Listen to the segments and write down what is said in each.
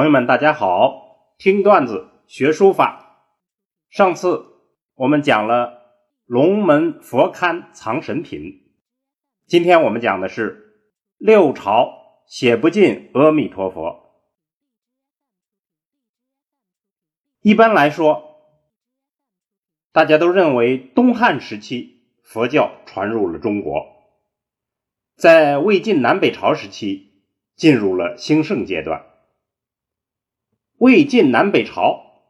朋友们，大家好！听段子学书法。上次我们讲了龙门佛龛藏神品，今天我们讲的是六朝写不尽阿弥陀佛。一般来说，大家都认为东汉时期佛教传入了中国，在魏晋南北朝时期进入了兴盛阶段。魏晋南北朝，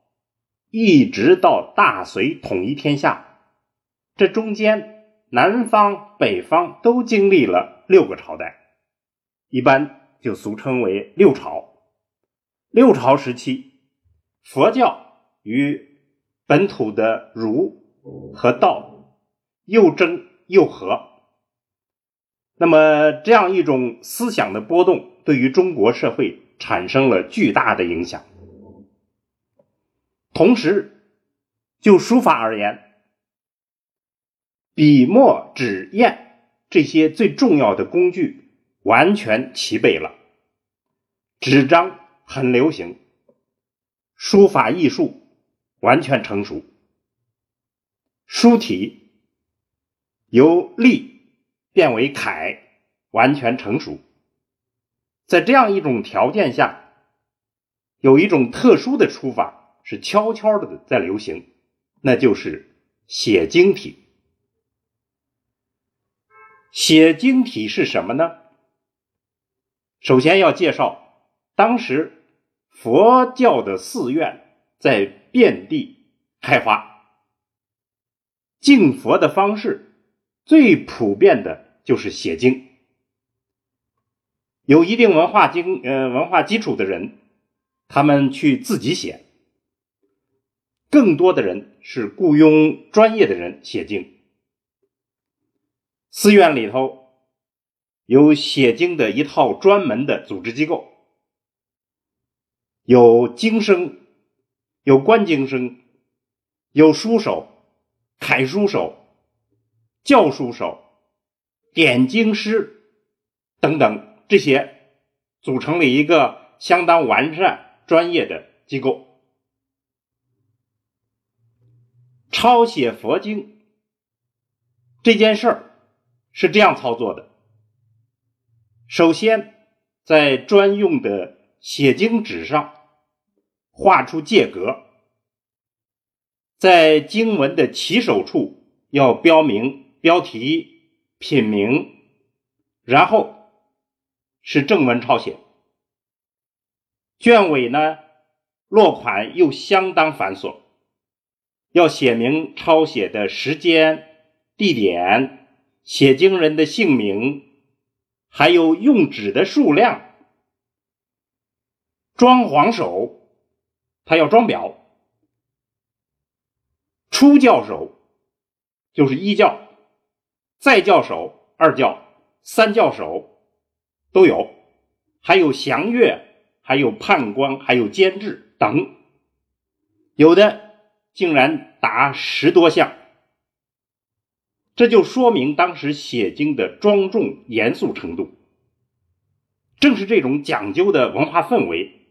一直到大隋统一天下，这中间南方、北方都经历了六个朝代，一般就俗称为六朝。六朝时期，佛教与本土的儒和道又争又和，那么这样一种思想的波动，对于中国社会产生了巨大的影响。同时，就书法而言，笔墨纸砚这些最重要的工具完全齐备了，纸张很流行，书法艺术完全成熟，书体由隶变为楷完全成熟。在这样一种条件下，有一种特殊的书法。是悄悄的在流行，那就是写经体。写经体是什么呢？首先要介绍，当时佛教的寺院在遍地开花，敬佛的方式最普遍的就是写经。有一定文化经呃文化基础的人，他们去自己写。更多的人是雇佣专业的人写经，寺院里头有写经的一套专门的组织机构，有经生，有观经生，有书手、楷书手、教书手、点经师等等，这些组成了一个相当完善、专业的机构。抄写佛经这件事儿是这样操作的：首先，在专用的写经纸上画出界格，在经文的起首处要标明标题、品名，然后是正文抄写。卷尾呢，落款又相当繁琐。要写明抄写的时间、地点，写经人的姓名，还有用纸的数量。装黄手，他要装裱。初教手就是一教，再教手二教，三教手都有，还有详阅，还有判官，还有监制等，有的。竟然达十多项，这就说明当时写经的庄重严肃程度。正是这种讲究的文化氛围，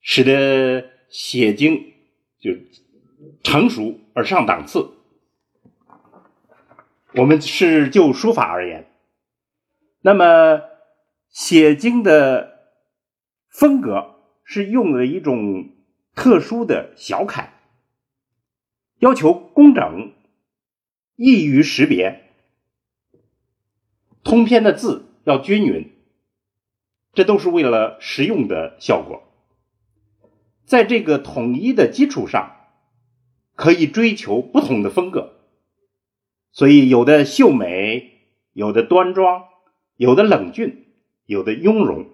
使得写经就成熟而上档次。我们是就书法而言，那么写经的风格是用了一种特殊的小楷。要求工整，易于识别，通篇的字要均匀，这都是为了实用的效果。在这个统一的基础上，可以追求不同的风格，所以有的秀美，有的端庄，有的冷峻，有的雍容。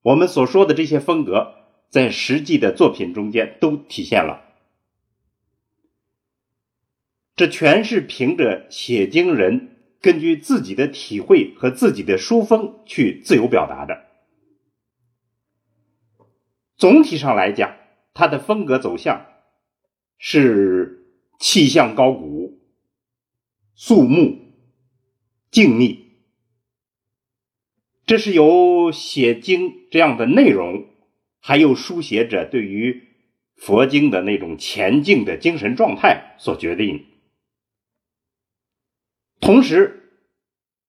我们所说的这些风格，在实际的作品中间都体现了。这全是凭着写经人根据自己的体会和自己的书风去自由表达的。总体上来讲，他的风格走向是气象高古、肃穆、静谧。这是由写经这样的内容，还有书写者对于佛经的那种前进的精神状态所决定。同时，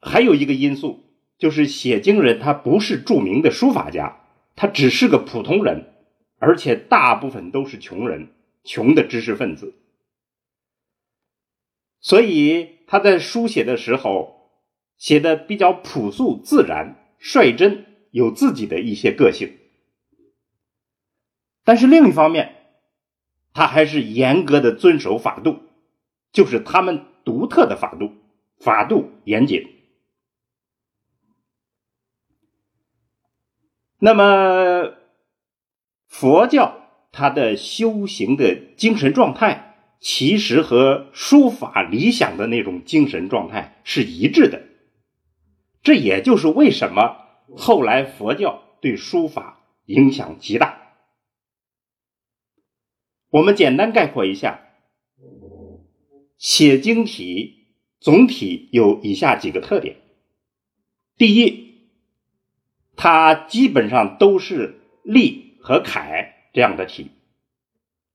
还有一个因素，就是写经人他不是著名的书法家，他只是个普通人，而且大部分都是穷人，穷的知识分子。所以他在书写的时候，写的比较朴素、自然、率真，有自己的一些个性。但是另一方面，他还是严格的遵守法度，就是他们独特的法度，法度严谨。那么，佛教它的修行的精神状态，其实和书法理想的那种精神状态是一致的。这也就是为什么后来佛教对书法影响极大。我们简单概括一下，写经体总体有以下几个特点：第一，它基本上都是隶和楷这样的体，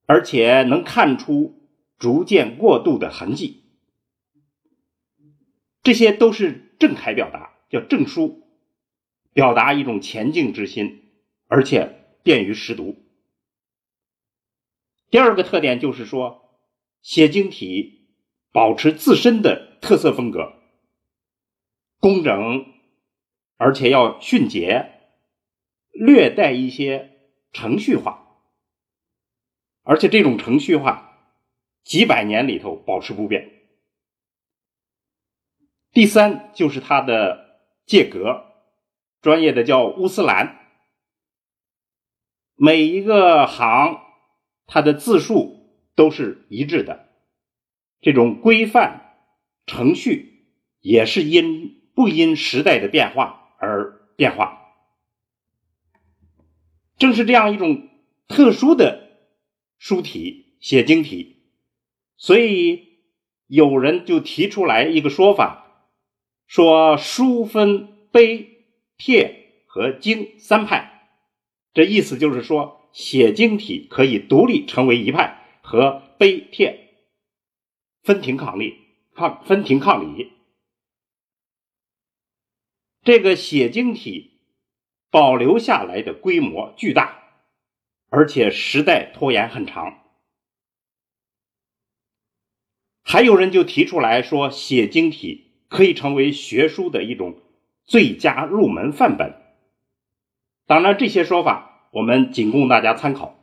而且能看出逐渐过渡的痕迹，这些都是正楷表达，叫正书，表达一种前进之心，而且便于识读。第二个特点就是说，写经体保持自身的特色风格，工整，而且要迅捷，略带一些程序化，而且这种程序化几百年里头保持不变。第三就是它的界格，专业的叫乌斯兰，每一个行。它的字数都是一致的，这种规范程序也是因不因时代的变化而变化。正是这样一种特殊的书体写经体，所以有人就提出来一个说法，说书分碑、帖和经三派，这意思就是说。写经体可以独立成为一派，和碑帖分庭抗礼，抗分庭抗礼。这个写经体保留下来的规模巨大，而且时代拖延很长。还有人就提出来说，写经体可以成为学书的一种最佳入门范本。当然，这些说法。我们仅供大家参考。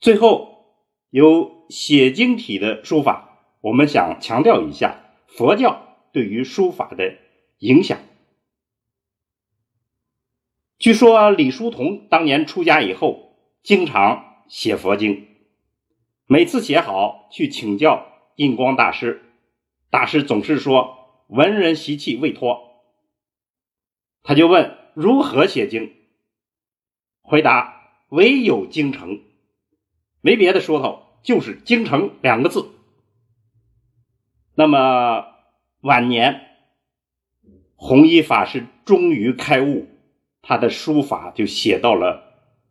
最后，有写经体的书法，我们想强调一下佛教对于书法的影响。据说李叔同当年出家以后，经常写佛经，每次写好去请教印光大师，大师总是说文人习气未脱，他就问如何写经。回答：唯有京城，没别的说头，就是京城两个字。那么晚年，弘一法师终于开悟，他的书法就写到了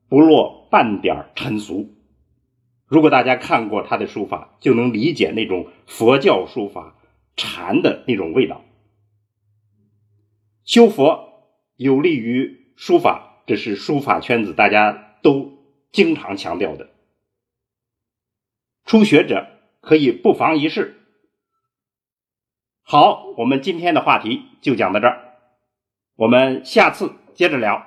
不落半点尘俗。如果大家看过他的书法，就能理解那种佛教书法禅的那种味道。修佛有利于书法。这是书法圈子大家都经常强调的，初学者可以不妨一试。好，我们今天的话题就讲到这儿，我们下次接着聊。